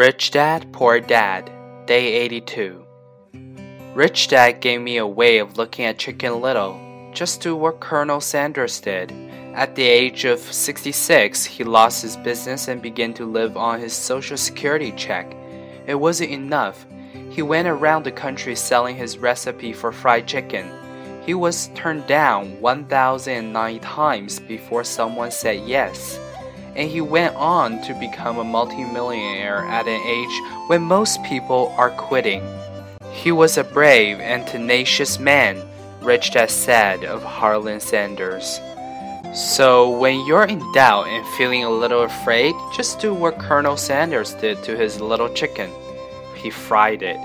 Rich Dad, Poor Dad, Day 82. Rich Dad gave me a way of looking at Chicken Little, just do what Colonel Sanders did. At the age of 66, he lost his business and began to live on his Social Security check. It wasn't enough. He went around the country selling his recipe for fried chicken. He was turned down 1,009 times before someone said yes and he went on to become a multimillionaire at an age when most people are quitting. He was a brave and tenacious man, Rich Dad said of Harlan Sanders. So, when you're in doubt and feeling a little afraid, just do what Colonel Sanders did to his little chicken. He fried it.